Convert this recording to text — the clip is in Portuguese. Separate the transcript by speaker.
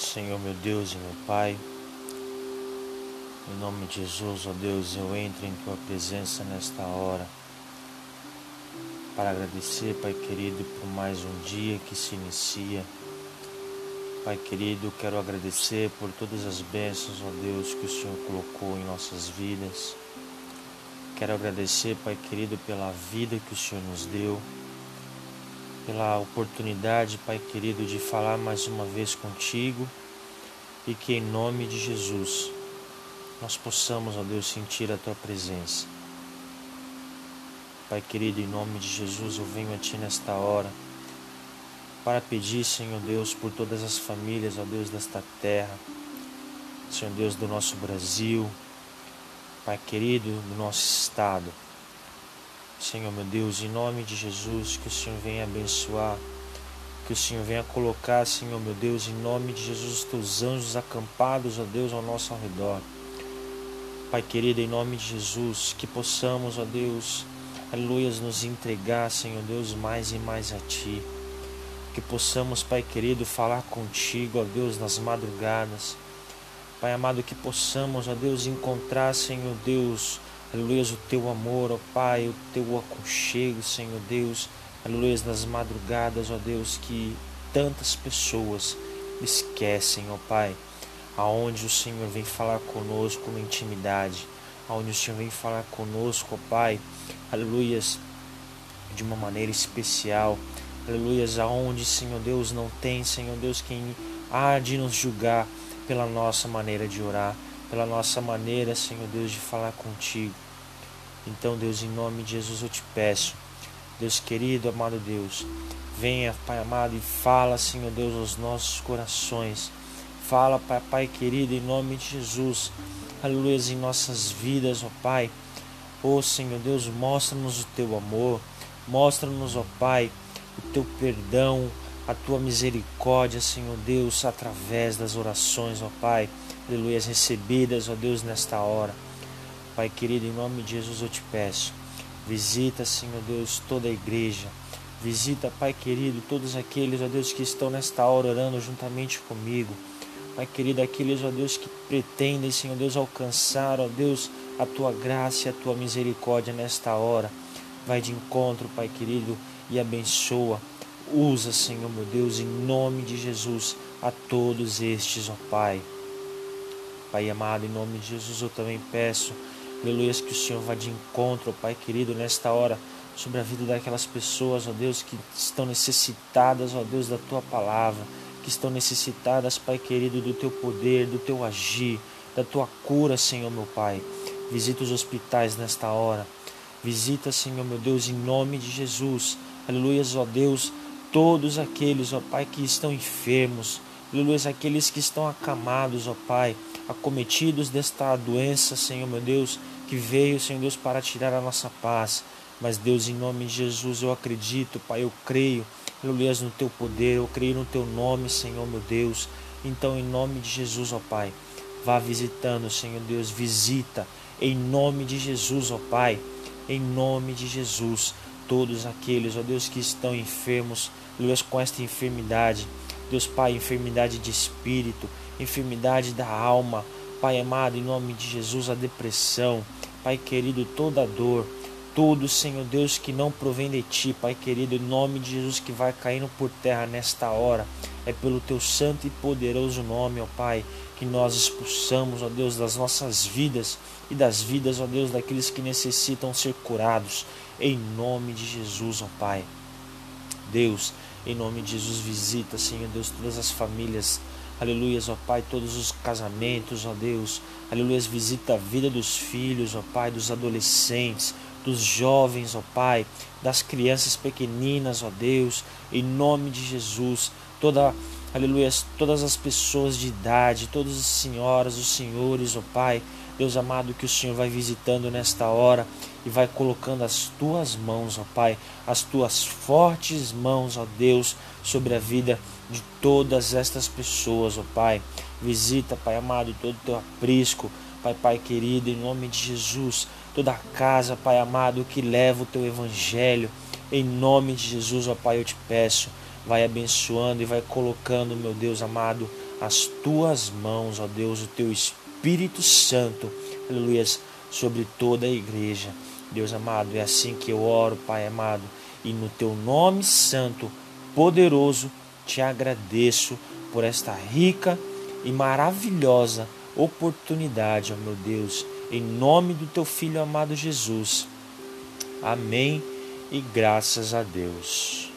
Speaker 1: Senhor meu Deus e meu Pai, em nome de Jesus, ó Deus, eu entro em Tua presença nesta hora para agradecer, Pai querido, por mais um dia que se inicia. Pai querido, quero agradecer por todas as bênçãos, ó Deus, que o Senhor colocou em nossas vidas. Quero agradecer, Pai querido, pela vida que o Senhor nos deu pela oportunidade, Pai querido, de falar mais uma vez contigo e que em nome de Jesus nós possamos, ó Deus, sentir a tua presença. Pai querido, em nome de Jesus eu venho a ti nesta hora para pedir, Senhor Deus, por todas as famílias, ó Deus, desta terra, Senhor Deus, do nosso Brasil, Pai querido, do nosso estado. Senhor meu Deus, em nome de Jesus, que o Senhor venha abençoar, que o Senhor venha colocar, Senhor meu Deus, em nome de Jesus, os teus anjos acampados, ó Deus, ao nosso redor. Pai querido, em nome de Jesus, que possamos, ó Deus, aleluias, nos entregar, Senhor Deus, mais e mais a Ti. Que possamos, Pai querido, falar contigo, ó Deus, nas madrugadas. Pai amado, que possamos, ó Deus, encontrar, Senhor Deus, Aleluia, o teu amor, ó Pai, o teu aconchego, Senhor Deus. Aleluia, nas madrugadas, ó Deus, que tantas pessoas esquecem, ó Pai, aonde o Senhor vem falar conosco na intimidade, aonde o Senhor vem falar conosco, ó Pai, aleluias, de uma maneira especial, aleluias, aonde, Senhor Deus, não tem, Senhor Deus, quem há de nos julgar pela nossa maneira de orar pela nossa maneira, Senhor Deus, de falar contigo. Então, Deus, em nome de Jesus eu te peço, Deus querido, amado Deus, venha, Pai amado, e fala, Senhor Deus, aos nossos corações. Fala, Pai, Pai querido, em nome de Jesus, aleluia, em nossas vidas, ó Pai. Ó Senhor Deus, mostra-nos o teu amor, mostra-nos, ó Pai, o teu perdão, a tua misericórdia, Senhor Deus, através das orações, ó Pai aleluias, recebidas, ó Deus, nesta hora. Pai querido, em nome de Jesus eu te peço, visita, Senhor Deus, toda a igreja. Visita, Pai querido, todos aqueles, ó Deus, que estão nesta hora orando juntamente comigo. Pai querido, aqueles, ó Deus, que pretendem, Senhor Deus, alcançar, ó Deus, a tua graça e a tua misericórdia nesta hora. Vai de encontro, Pai querido, e abençoa. Usa, Senhor meu Deus, em nome de Jesus, a todos estes, ó Pai. Pai amado, em nome de Jesus eu também peço, aleluia, que o Senhor vá de encontro, Pai querido, nesta hora, sobre a vida daquelas pessoas, ó Deus, que estão necessitadas, ó Deus, da tua palavra, que estão necessitadas, Pai querido, do teu poder, do teu agir, da tua cura, Senhor meu Pai. Visita os hospitais nesta hora. Visita, Senhor meu Deus, em nome de Jesus. Aleluia, ó Deus, todos aqueles, ó Pai, que estão enfermos. Aleluia, aqueles que estão acamados, ó Pai acometidos desta doença, Senhor meu Deus, que veio, Senhor Deus, para tirar a nossa paz. Mas, Deus, em nome de Jesus, eu acredito, Pai, eu creio, aleluia, no teu poder, eu creio no teu nome, Senhor meu Deus. Então, em nome de Jesus, ó Pai, vá visitando, Senhor Deus, visita, em nome de Jesus, ó Pai, em nome de Jesus, todos aqueles, ó Deus, que estão enfermos, aleluia, com esta enfermidade. Deus Pai, enfermidade de espírito, enfermidade da alma. Pai amado, em nome de Jesus, a depressão, Pai querido, toda dor, tudo, Senhor Deus, que não provém de ti, Pai querido, em nome de Jesus, que vai caindo por terra nesta hora. É pelo teu santo e poderoso nome, ó Pai, que nós expulsamos, ó Deus, das nossas vidas e das vidas, ó Deus, daqueles que necessitam ser curados. Em nome de Jesus, ó Pai. Deus, em nome de Jesus, visita, Senhor Deus, todas as famílias Aleluias, ó Pai, todos os casamentos, ó Deus. Aleluias, visita a vida dos filhos, ó Pai, dos adolescentes, dos jovens, ó Pai, das crianças pequeninas, ó Deus, em nome de Jesus. Toda, aleluias, todas as pessoas de idade, todas as senhoras, os senhores, ó Pai, Deus amado, que o Senhor vai visitando nesta hora e vai colocando as tuas mãos, ó Pai, as tuas fortes mãos, ó Deus, sobre a vida de todas estas pessoas, ó Pai. Visita, Pai amado, todo o teu aprisco, Pai, Pai querido, em nome de Jesus, toda a casa, Pai amado, que leva o teu evangelho, em nome de Jesus, ó Pai, eu te peço, vai abençoando e vai colocando, meu Deus amado, as tuas mãos, ó Deus, o teu Espírito Santo, aleluia, sobre toda a igreja. Deus amado, é assim que eu oro, Pai amado, e no teu nome santo, poderoso, te agradeço por esta rica e maravilhosa oportunidade, ó meu Deus, em nome do teu filho amado Jesus. Amém e graças a Deus.